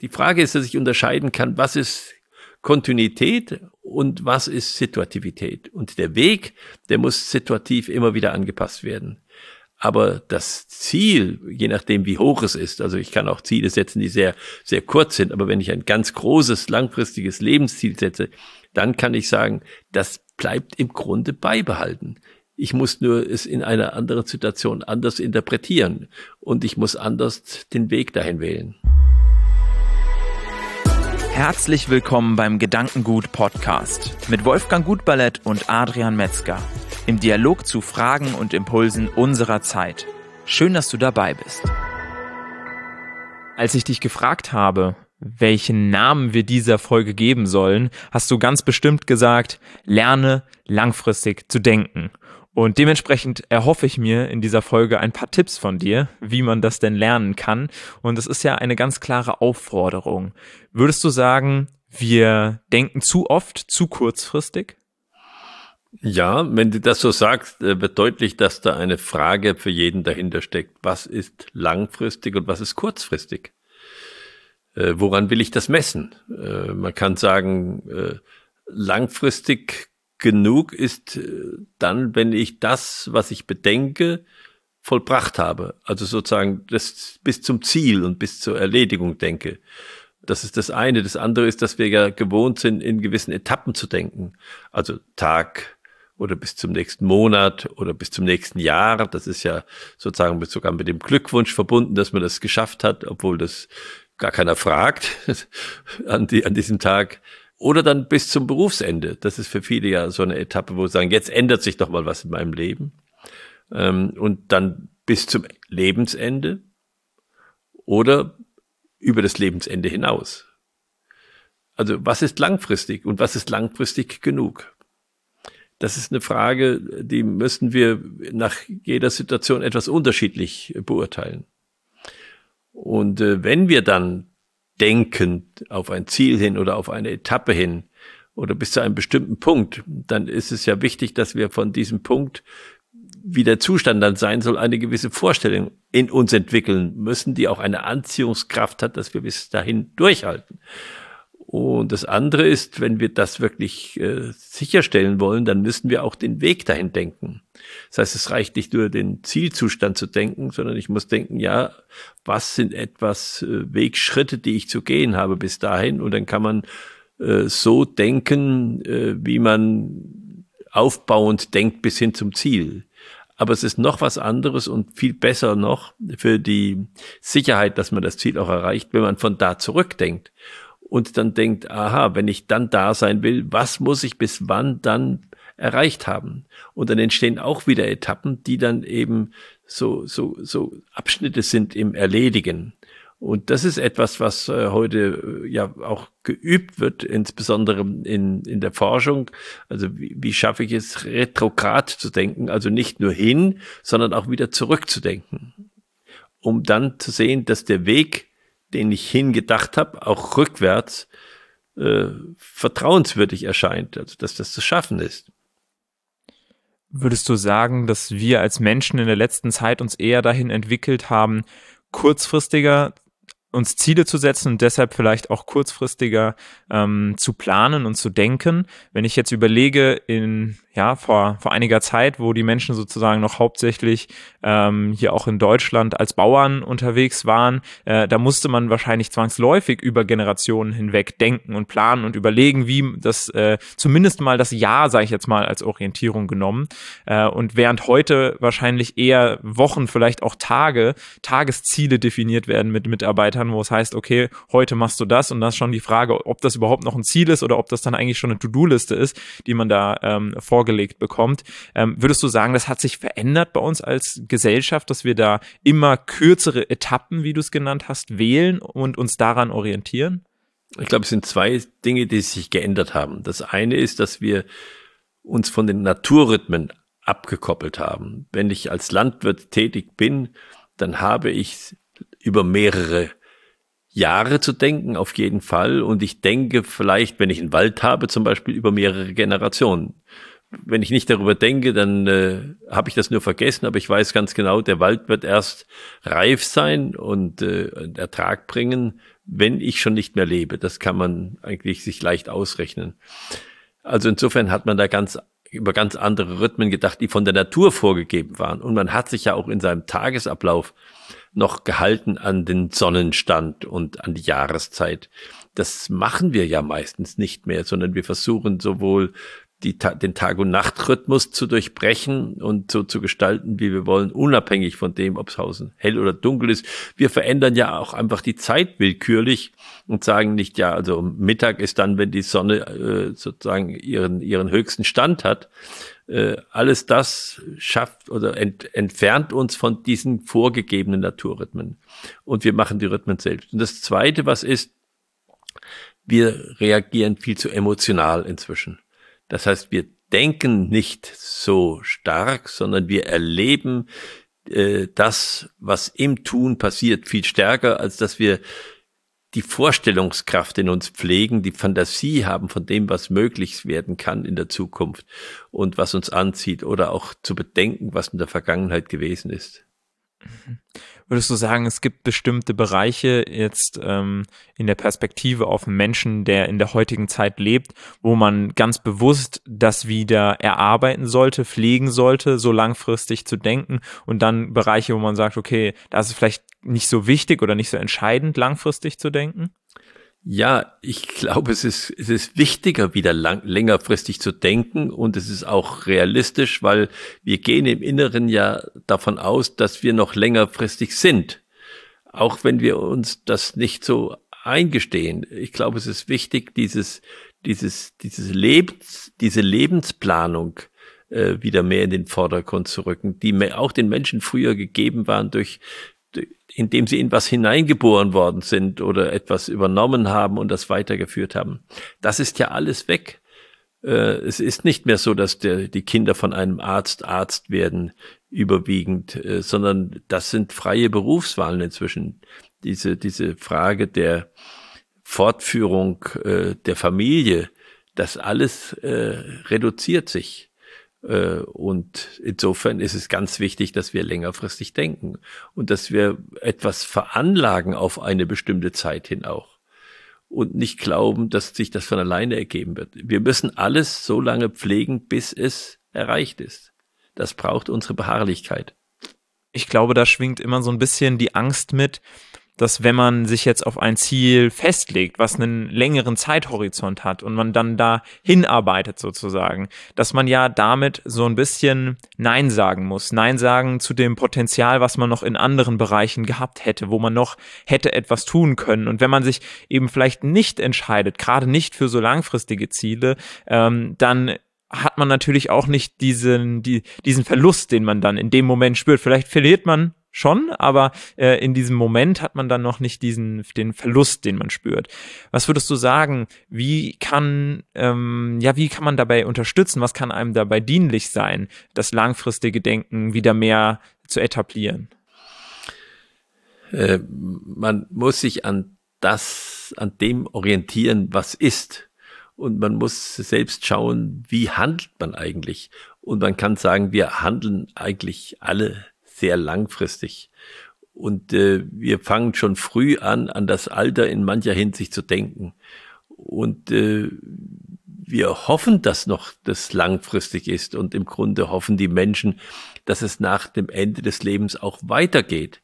Die Frage ist, dass ich unterscheiden kann, was ist Kontinuität und was ist Situativität. Und der Weg, der muss situativ immer wieder angepasst werden. Aber das Ziel, je nachdem wie hoch es ist, also ich kann auch Ziele setzen, die sehr, sehr kurz sind, aber wenn ich ein ganz großes, langfristiges Lebensziel setze, dann kann ich sagen, das bleibt im Grunde beibehalten. Ich muss nur es in einer anderen Situation anders interpretieren und ich muss anders den Weg dahin wählen. Herzlich willkommen beim Gedankengut Podcast mit Wolfgang Gutballett und Adrian Metzger im Dialog zu Fragen und Impulsen unserer Zeit. Schön, dass du dabei bist. Als ich dich gefragt habe, welchen Namen wir dieser Folge geben sollen, hast du ganz bestimmt gesagt, lerne langfristig zu denken. Und dementsprechend erhoffe ich mir in dieser Folge ein paar Tipps von dir, wie man das denn lernen kann. Und es ist ja eine ganz klare Aufforderung. Würdest du sagen, wir denken zu oft, zu kurzfristig? Ja, wenn du das so sagst, äh, wird deutlich, dass da eine Frage für jeden dahinter steckt. Was ist langfristig und was ist kurzfristig? Äh, woran will ich das messen? Äh, man kann sagen, langfristig genug ist äh, dann, wenn ich das, was ich bedenke, vollbracht habe. Also sozusagen das bis zum Ziel und bis zur Erledigung denke. Das ist das eine. Das andere ist, dass wir ja gewohnt sind, in gewissen Etappen zu denken. Also Tag oder bis zum nächsten Monat oder bis zum nächsten Jahr. Das ist ja sozusagen sogar mit dem Glückwunsch verbunden, dass man das geschafft hat, obwohl das gar keiner fragt an, die, an diesem Tag. Oder dann bis zum Berufsende. Das ist für viele ja so eine Etappe, wo sie sagen, jetzt ändert sich doch mal was in meinem Leben. Ähm, und dann bis zum Lebensende oder über das Lebensende hinaus. Also was ist langfristig und was ist langfristig genug? Das ist eine Frage, die müssen wir nach jeder Situation etwas unterschiedlich beurteilen. Und äh, wenn wir dann denkend auf ein Ziel hin oder auf eine Etappe hin oder bis zu einem bestimmten Punkt, dann ist es ja wichtig, dass wir von diesem Punkt, wie der Zustand dann sein soll, eine gewisse Vorstellung in uns entwickeln müssen, die auch eine Anziehungskraft hat, dass wir bis dahin durchhalten. Und das andere ist, wenn wir das wirklich äh, sicherstellen wollen, dann müssen wir auch den Weg dahin denken. Das heißt, es reicht nicht nur den Zielzustand zu denken, sondern ich muss denken, ja, was sind etwas äh, Wegschritte, die ich zu gehen habe bis dahin? Und dann kann man äh, so denken, äh, wie man aufbauend denkt bis hin zum Ziel. Aber es ist noch was anderes und viel besser noch für die Sicherheit, dass man das Ziel auch erreicht, wenn man von da zurückdenkt und dann denkt, aha, wenn ich dann da sein will, was muss ich bis wann dann erreicht haben? Und dann entstehen auch wieder Etappen, die dann eben so, so, so Abschnitte sind im Erledigen. Und das ist etwas, was äh, heute äh, ja auch geübt wird, insbesondere in, in der Forschung. Also wie, wie schaffe ich es, retrograd zu denken, also nicht nur hin, sondern auch wieder zurückzudenken, um dann zu sehen, dass der Weg den ich hingedacht habe, auch rückwärts äh, vertrauenswürdig erscheint, also dass das zu schaffen ist. Würdest du sagen, dass wir als Menschen in der letzten Zeit uns eher dahin entwickelt haben, kurzfristiger uns Ziele zu setzen und deshalb vielleicht auch kurzfristiger ähm, zu planen und zu denken. Wenn ich jetzt überlege, in ja, vor, vor einiger Zeit, wo die Menschen sozusagen noch hauptsächlich ähm, hier auch in Deutschland als Bauern unterwegs waren, äh, da musste man wahrscheinlich zwangsläufig über Generationen hinweg denken und planen und überlegen, wie das äh, zumindest mal das Jahr, sage ich jetzt mal, als Orientierung genommen. Äh, und während heute wahrscheinlich eher Wochen, vielleicht auch Tage, Tagesziele definiert werden mit Mitarbeitern, wo es heißt, okay, heute machst du das und das ist schon die Frage, ob das überhaupt noch ein Ziel ist oder ob das dann eigentlich schon eine To-Do-Liste ist, die man da ähm, vor vorgelegt bekommt. Ähm, würdest du sagen, das hat sich verändert bei uns als Gesellschaft, dass wir da immer kürzere Etappen, wie du es genannt hast, wählen und uns daran orientieren? Ich glaube, es sind zwei Dinge, die sich geändert haben. Das eine ist, dass wir uns von den Naturrhythmen abgekoppelt haben. Wenn ich als Landwirt tätig bin, dann habe ich über mehrere Jahre zu denken, auf jeden Fall. Und ich denke vielleicht, wenn ich einen Wald habe, zum Beispiel über mehrere Generationen wenn ich nicht darüber denke, dann äh, habe ich das nur vergessen, aber ich weiß ganz genau, der Wald wird erst reif sein und äh, Ertrag bringen, wenn ich schon nicht mehr lebe. Das kann man eigentlich sich leicht ausrechnen. Also insofern hat man da ganz über ganz andere Rhythmen gedacht, die von der Natur vorgegeben waren. Und man hat sich ja auch in seinem Tagesablauf noch gehalten an den Sonnenstand und an die Jahreszeit. Das machen wir ja meistens nicht mehr, sondern wir versuchen sowohl die, den Tag- und Nachtrhythmus zu durchbrechen und so zu gestalten, wie wir wollen, unabhängig von dem, ob es Hausen hell oder dunkel ist. Wir verändern ja auch einfach die Zeit willkürlich und sagen nicht, ja, also Mittag ist dann, wenn die Sonne äh, sozusagen ihren, ihren höchsten Stand hat. Äh, alles das schafft oder ent, entfernt uns von diesen vorgegebenen Naturrhythmen. Und wir machen die Rhythmen selbst. Und das Zweite, was ist, wir reagieren viel zu emotional inzwischen. Das heißt, wir denken nicht so stark, sondern wir erleben äh, das, was im Tun passiert, viel stärker, als dass wir die Vorstellungskraft in uns pflegen, die Fantasie haben von dem, was möglich werden kann in der Zukunft und was uns anzieht oder auch zu bedenken, was in der Vergangenheit gewesen ist. Würdest du sagen, es gibt bestimmte Bereiche jetzt ähm, in der Perspektive auf einen Menschen, der in der heutigen Zeit lebt, wo man ganz bewusst das wieder erarbeiten sollte, pflegen sollte, so langfristig zu denken und dann Bereiche, wo man sagt, okay, da ist vielleicht nicht so wichtig oder nicht so entscheidend, langfristig zu denken? Ja, ich glaube, es ist, es ist wichtiger, wieder lang, längerfristig zu denken und es ist auch realistisch, weil wir gehen im Inneren ja davon aus, dass wir noch längerfristig sind. Auch wenn wir uns das nicht so eingestehen. Ich glaube, es ist wichtig, dieses, dieses, dieses Lebens, diese Lebensplanung äh, wieder mehr in den Vordergrund zu rücken, die auch den Menschen früher gegeben waren durch, indem sie in was hineingeboren worden sind oder etwas übernommen haben und das weitergeführt haben. Das ist ja alles weg. Äh, es ist nicht mehr so, dass der, die Kinder von einem Arzt Arzt werden, überwiegend, äh, sondern das sind freie Berufswahlen inzwischen. Diese, diese Frage der Fortführung äh, der Familie, das alles reduziert sich. Äh, und insofern ist es ganz wichtig, dass wir längerfristig denken und dass wir etwas veranlagen auf eine bestimmte Zeit hin auch und nicht glauben, dass sich das von alleine ergeben wird. Wir müssen alles so lange pflegen, bis es erreicht ist. Das braucht unsere Beharrlichkeit. Ich glaube, da schwingt immer so ein bisschen die Angst mit, dass wenn man sich jetzt auf ein Ziel festlegt, was einen längeren Zeithorizont hat und man dann da hinarbeitet sozusagen, dass man ja damit so ein bisschen Nein sagen muss. Nein sagen zu dem Potenzial, was man noch in anderen Bereichen gehabt hätte, wo man noch hätte etwas tun können. Und wenn man sich eben vielleicht nicht entscheidet, gerade nicht für so langfristige Ziele, ähm, dann hat man natürlich auch nicht diesen, die, diesen Verlust, den man dann in dem Moment spürt. Vielleicht verliert man schon, aber äh, in diesem Moment hat man dann noch nicht diesen den Verlust, den man spürt. Was würdest du sagen? Wie kann ähm, ja wie kann man dabei unterstützen? Was kann einem dabei dienlich sein, das langfristige Denken wieder mehr zu etablieren? Äh, man muss sich an das, an dem orientieren, was ist. Und man muss selbst schauen, wie handelt man eigentlich. Und man kann sagen, wir handeln eigentlich alle sehr langfristig. Und äh, wir fangen schon früh an, an das Alter in mancher Hinsicht zu denken. Und äh, wir hoffen, dass noch das langfristig ist. Und im Grunde hoffen die Menschen, dass es nach dem Ende des Lebens auch weitergeht.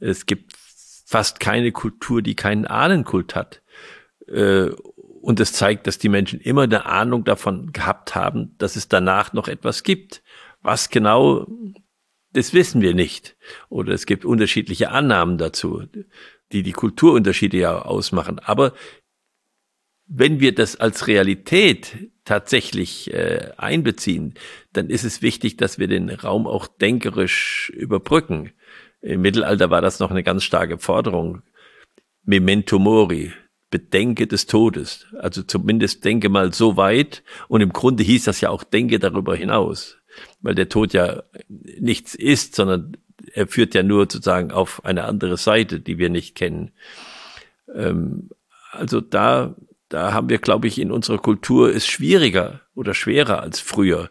Es gibt fast keine Kultur, die keinen Ahnenkult hat. Äh, und es zeigt, dass die Menschen immer eine Ahnung davon gehabt haben, dass es danach noch etwas gibt. Was genau, das wissen wir nicht. Oder es gibt unterschiedliche Annahmen dazu, die die Kulturunterschiede ja ausmachen. Aber wenn wir das als Realität tatsächlich äh, einbeziehen, dann ist es wichtig, dass wir den Raum auch denkerisch überbrücken. Im Mittelalter war das noch eine ganz starke Forderung. Memento mori, bedenke des Todes. Also zumindest denke mal so weit. Und im Grunde hieß das ja auch, denke darüber hinaus weil der Tod ja nichts ist, sondern er führt ja nur sozusagen auf eine andere Seite, die wir nicht kennen. Ähm, also da, da haben wir, glaube ich, in unserer Kultur ist schwieriger oder schwerer als früher.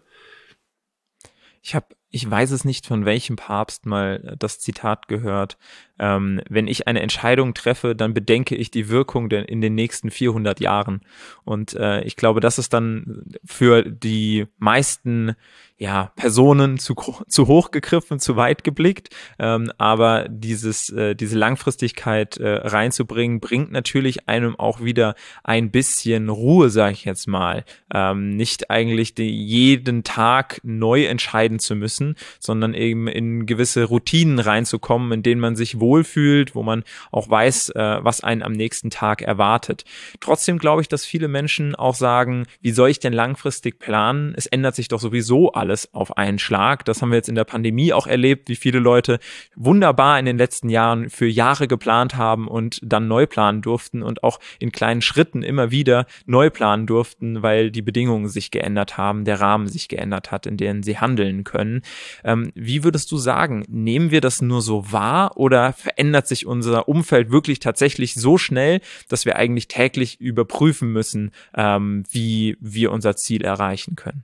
Ich habe ich weiß es nicht, von welchem Papst mal das Zitat gehört. Ähm, wenn ich eine Entscheidung treffe, dann bedenke ich die Wirkung in den nächsten 400 Jahren. Und äh, ich glaube, das ist dann für die meisten ja, Personen zu, zu hoch gegriffen, zu weit geblickt. Ähm, aber dieses, äh, diese Langfristigkeit äh, reinzubringen, bringt natürlich einem auch wieder ein bisschen Ruhe, sage ich jetzt mal. Ähm, nicht eigentlich die, jeden Tag neu entscheiden zu müssen, sondern eben in gewisse Routinen reinzukommen, in denen man sich wohlfühlt, wo man auch weiß, äh, was einen am nächsten Tag erwartet. Trotzdem glaube ich, dass viele Menschen auch sagen, wie soll ich denn langfristig planen? Es ändert sich doch sowieso alles auf einen Schlag. Das haben wir jetzt in der Pandemie auch erlebt, wie viele Leute wunderbar in den letzten Jahren für Jahre geplant haben und dann neu planen durften und auch in kleinen Schritten immer wieder neu planen durften, weil die Bedingungen sich geändert haben, der Rahmen sich geändert hat, in denen sie handeln können. Ähm, wie würdest du sagen, nehmen wir das nur so wahr oder verändert sich unser Umfeld wirklich tatsächlich so schnell, dass wir eigentlich täglich überprüfen müssen, ähm, wie wir unser Ziel erreichen können?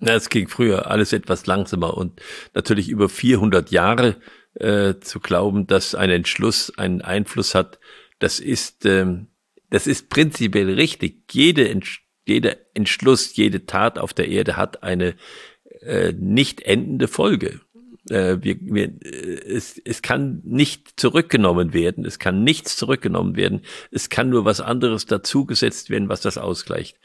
Na, es ging früher alles etwas langsamer und natürlich über 400 Jahre äh, zu glauben, dass ein Entschluss einen Einfluss hat, das ist, ähm, das ist prinzipiell richtig. Jede, Entsch jeder Entschluss, jede Tat auf der Erde hat eine äh, nicht endende Folge äh, wir, wir, äh, es, es kann nicht zurückgenommen werden, es kann nichts zurückgenommen werden, es kann nur was anderes dazugesetzt werden, was das ausgleicht.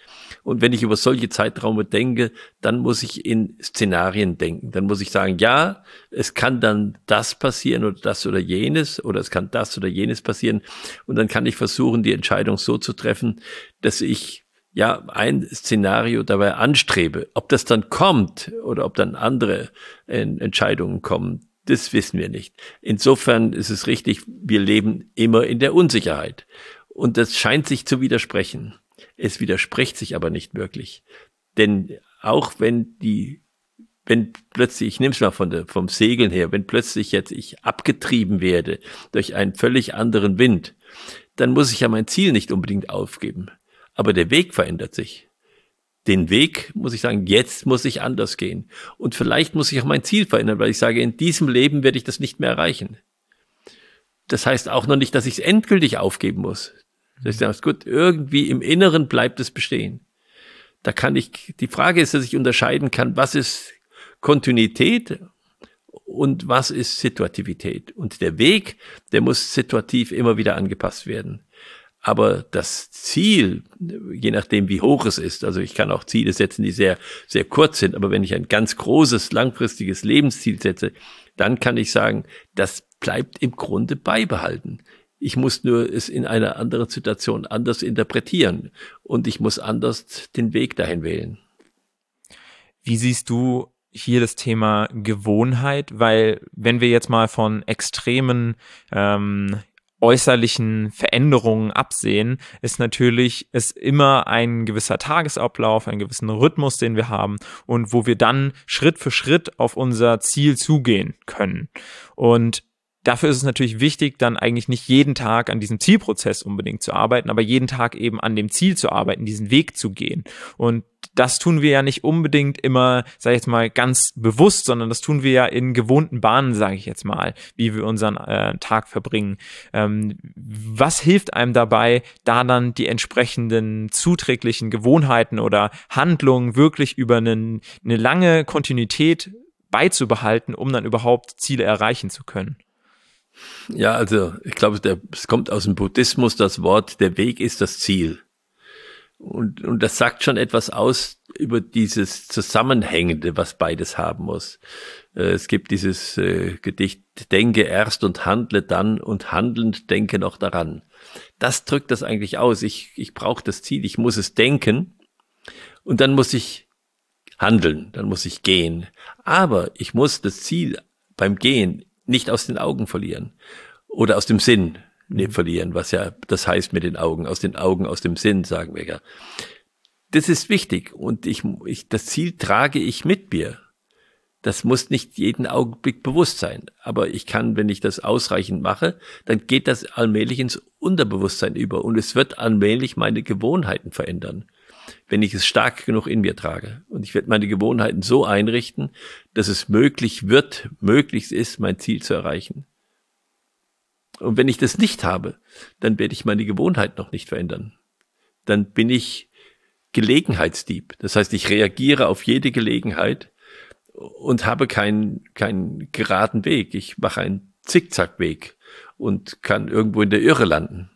Und wenn ich über solche Zeitraume denke, dann muss ich in Szenarien denken. Dann muss ich sagen, ja, es kann dann das passieren oder das oder jenes oder es kann das oder jenes passieren. Und dann kann ich versuchen, die Entscheidung so zu treffen, dass ich ja ein Szenario dabei anstrebe. Ob das dann kommt oder ob dann andere äh, Entscheidungen kommen, das wissen wir nicht. Insofern ist es richtig, wir leben immer in der Unsicherheit. Und das scheint sich zu widersprechen. Es widerspricht sich aber nicht wirklich. Denn auch wenn die, wenn plötzlich, ich nehme es mal von der, vom Segeln her, wenn plötzlich jetzt ich abgetrieben werde durch einen völlig anderen Wind, dann muss ich ja mein Ziel nicht unbedingt aufgeben aber der Weg verändert sich. Den Weg, muss ich sagen, jetzt muss ich anders gehen. Und vielleicht muss ich auch mein Ziel verändern, weil ich sage, in diesem Leben werde ich das nicht mehr erreichen. Das heißt auch noch nicht, dass ich es endgültig aufgeben muss. Das ist gut, irgendwie im Inneren bleibt es bestehen. Da kann ich, die Frage ist, dass ich unterscheiden kann, was ist Kontinuität und was ist Situativität. Und der Weg, der muss situativ immer wieder angepasst werden. Aber das Ziel, je nachdem wie hoch es ist, also ich kann auch Ziele setzen, die sehr, sehr kurz sind, aber wenn ich ein ganz großes, langfristiges Lebensziel setze, dann kann ich sagen, das bleibt im Grunde beibehalten. Ich muss nur es in einer anderen Situation anders interpretieren und ich muss anders den Weg dahin wählen. Wie siehst du hier das Thema Gewohnheit, weil wenn wir jetzt mal von extremen ähm, äußerlichen Veränderungen absehen, ist natürlich es immer ein gewisser Tagesablauf, einen gewissen Rhythmus, den wir haben und wo wir dann Schritt für Schritt auf unser Ziel zugehen können. Und dafür ist es natürlich wichtig, dann eigentlich nicht jeden Tag an diesem Zielprozess unbedingt zu arbeiten, aber jeden Tag eben an dem Ziel zu arbeiten, diesen Weg zu gehen. Und das tun wir ja nicht unbedingt immer, sage ich jetzt mal, ganz bewusst, sondern das tun wir ja in gewohnten Bahnen, sage ich jetzt mal, wie wir unseren äh, Tag verbringen. Ähm, was hilft einem dabei, da dann die entsprechenden zuträglichen Gewohnheiten oder Handlungen wirklich über einen, eine lange Kontinuität beizubehalten, um dann überhaupt Ziele erreichen zu können? Ja, also ich glaube, es kommt aus dem Buddhismus das Wort, der Weg ist das Ziel. Und, und das sagt schon etwas aus über dieses Zusammenhängende, was beides haben muss. Äh, es gibt dieses äh, Gedicht, denke erst und handle dann und handelnd denke noch daran. Das drückt das eigentlich aus. Ich, ich brauche das Ziel, ich muss es denken und dann muss ich handeln, dann muss ich gehen. Aber ich muss das Ziel beim Gehen nicht aus den Augen verlieren oder aus dem Sinn ne, verlieren, was ja das heißt mit den Augen, aus den Augen, aus dem Sinn, sagen wir ja. Das ist wichtig und ich, ich, das Ziel trage ich mit mir. Das muss nicht jeden Augenblick bewusst sein. Aber ich kann, wenn ich das ausreichend mache, dann geht das allmählich ins Unterbewusstsein über und es wird allmählich meine Gewohnheiten verändern. Wenn ich es stark genug in mir trage. Und ich werde meine Gewohnheiten so einrichten, dass es möglich wird, möglichst ist, mein Ziel zu erreichen. Und wenn ich das nicht habe, dann werde ich meine Gewohnheit noch nicht verändern. Dann bin ich Gelegenheitsdieb. Das heißt, ich reagiere auf jede Gelegenheit und habe keinen keinen geraden Weg. Ich mache einen Zickzackweg und kann irgendwo in der Irre landen.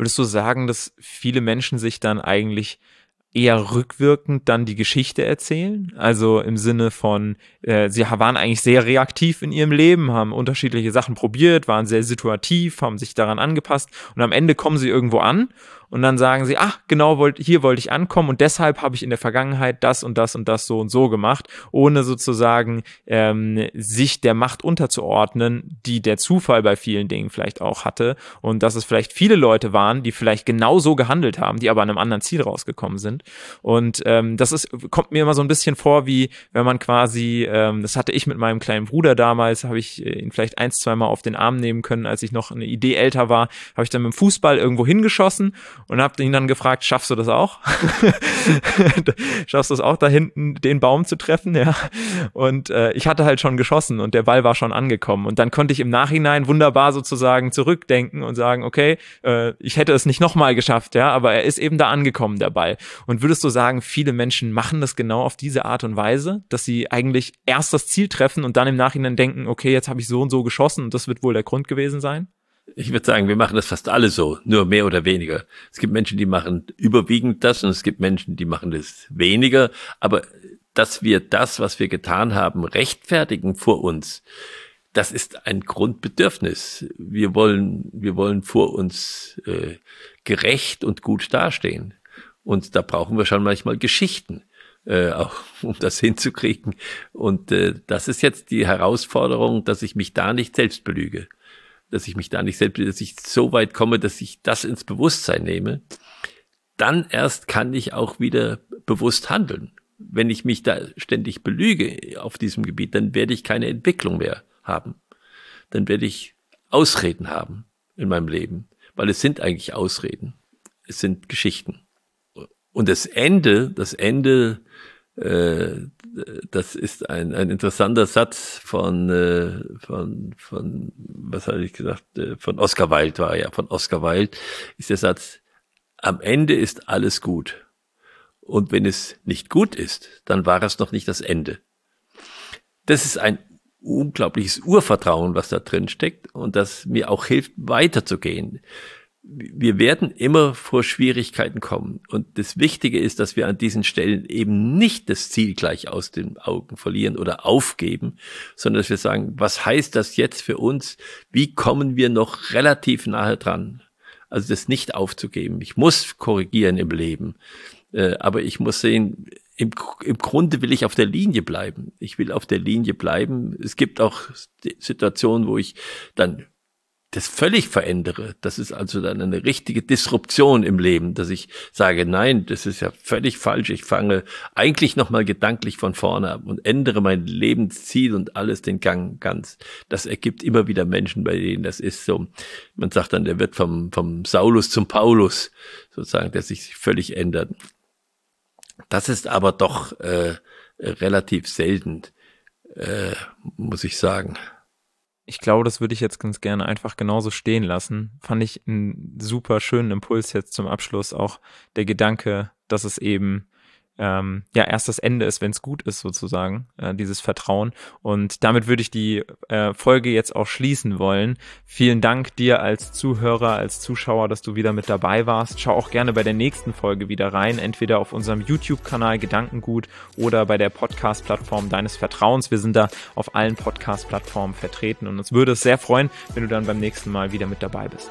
Würdest du sagen, dass viele Menschen sich dann eigentlich eher rückwirkend dann die Geschichte erzählen. Also im Sinne von, äh, sie waren eigentlich sehr reaktiv in ihrem Leben, haben unterschiedliche Sachen probiert, waren sehr situativ, haben sich daran angepasst und am Ende kommen sie irgendwo an und dann sagen sie, ach, genau, wollt, hier wollte ich ankommen und deshalb habe ich in der Vergangenheit das und das und das so und so gemacht, ohne sozusagen ähm, sich der Macht unterzuordnen, die der Zufall bei vielen Dingen vielleicht auch hatte und dass es vielleicht viele Leute waren, die vielleicht genau so gehandelt haben, die aber an einem anderen Ziel rausgekommen sind. Und ähm, das ist, kommt mir immer so ein bisschen vor, wie wenn man quasi, ähm, das hatte ich mit meinem kleinen Bruder damals, habe ich äh, ihn vielleicht eins, zweimal auf den Arm nehmen können, als ich noch eine Idee älter war, habe ich dann mit dem Fußball irgendwo hingeschossen und habe ihn dann gefragt, schaffst du das auch? schaffst du es auch da hinten den Baum zu treffen? Ja. Und äh, ich hatte halt schon geschossen und der Ball war schon angekommen und dann konnte ich im Nachhinein wunderbar sozusagen zurückdenken und sagen, okay, äh, ich hätte es nicht nochmal geschafft, ja, aber er ist eben da angekommen, der Ball. Und würdest du sagen, viele Menschen machen das genau auf diese Art und Weise, dass sie eigentlich erst das Ziel treffen und dann im Nachhinein denken, okay, jetzt habe ich so und so geschossen und das wird wohl der Grund gewesen sein? Ich würde sagen, wir machen das fast alle so, nur mehr oder weniger. Es gibt Menschen, die machen überwiegend das und es gibt Menschen, die machen das weniger. Aber dass wir das, was wir getan haben, rechtfertigen vor uns, das ist ein Grundbedürfnis. Wir wollen, wir wollen vor uns äh, gerecht und gut dastehen. Und da brauchen wir schon manchmal Geschichten, äh, auch um das hinzukriegen. Und äh, das ist jetzt die Herausforderung, dass ich mich da nicht selbst belüge dass ich mich da nicht selbst, dass ich so weit komme, dass ich das ins Bewusstsein nehme, dann erst kann ich auch wieder bewusst handeln. Wenn ich mich da ständig belüge auf diesem Gebiet, dann werde ich keine Entwicklung mehr haben. Dann werde ich Ausreden haben in meinem Leben, weil es sind eigentlich Ausreden. Es sind Geschichten. Und das Ende, das Ende äh, das ist ein, ein interessanter Satz von, äh, von, von, was hatte ich gesagt, äh, von Oscar Wilde war ja, von Oscar Wilde ist der Satz, am Ende ist alles gut. Und wenn es nicht gut ist, dann war es noch nicht das Ende. Das ist ein unglaubliches Urvertrauen, was da drin steckt und das mir auch hilft, weiterzugehen wir werden immer vor Schwierigkeiten kommen. Und das Wichtige ist, dass wir an diesen Stellen eben nicht das Ziel gleich aus den Augen verlieren oder aufgeben, sondern dass wir sagen, was heißt das jetzt für uns? Wie kommen wir noch relativ nahe dran? Also das nicht aufzugeben. Ich muss korrigieren im Leben. Äh, aber ich muss sehen, im, im Grunde will ich auf der Linie bleiben. Ich will auf der Linie bleiben. Es gibt auch Situationen, wo ich dann das völlig verändere. Das ist also dann eine richtige Disruption im Leben, dass ich sage, nein, das ist ja völlig falsch. Ich fange eigentlich nochmal gedanklich von vorne ab und ändere mein Lebensziel und alles den Gang ganz. Das ergibt immer wieder Menschen, bei denen das ist so. Man sagt dann, der wird vom, vom Saulus zum Paulus, sozusagen, der sich völlig ändert. Das ist aber doch äh, relativ selten, äh, muss ich sagen ich glaube, das würde ich jetzt ganz gerne einfach genauso stehen lassen. Fand ich einen super schönen Impuls jetzt zum Abschluss auch der Gedanke, dass es eben ähm, ja erst das Ende ist, wenn es gut ist, sozusagen, äh, dieses Vertrauen. Und damit würde ich die äh, Folge jetzt auch schließen wollen. Vielen Dank dir als Zuhörer, als Zuschauer, dass du wieder mit dabei warst. Schau auch gerne bei der nächsten Folge wieder rein, entweder auf unserem YouTube-Kanal Gedankengut oder bei der Podcast-Plattform deines Vertrauens. Wir sind da auf allen Podcast-Plattformen vertreten und uns würde es sehr freuen, wenn du dann beim nächsten Mal wieder mit dabei bist.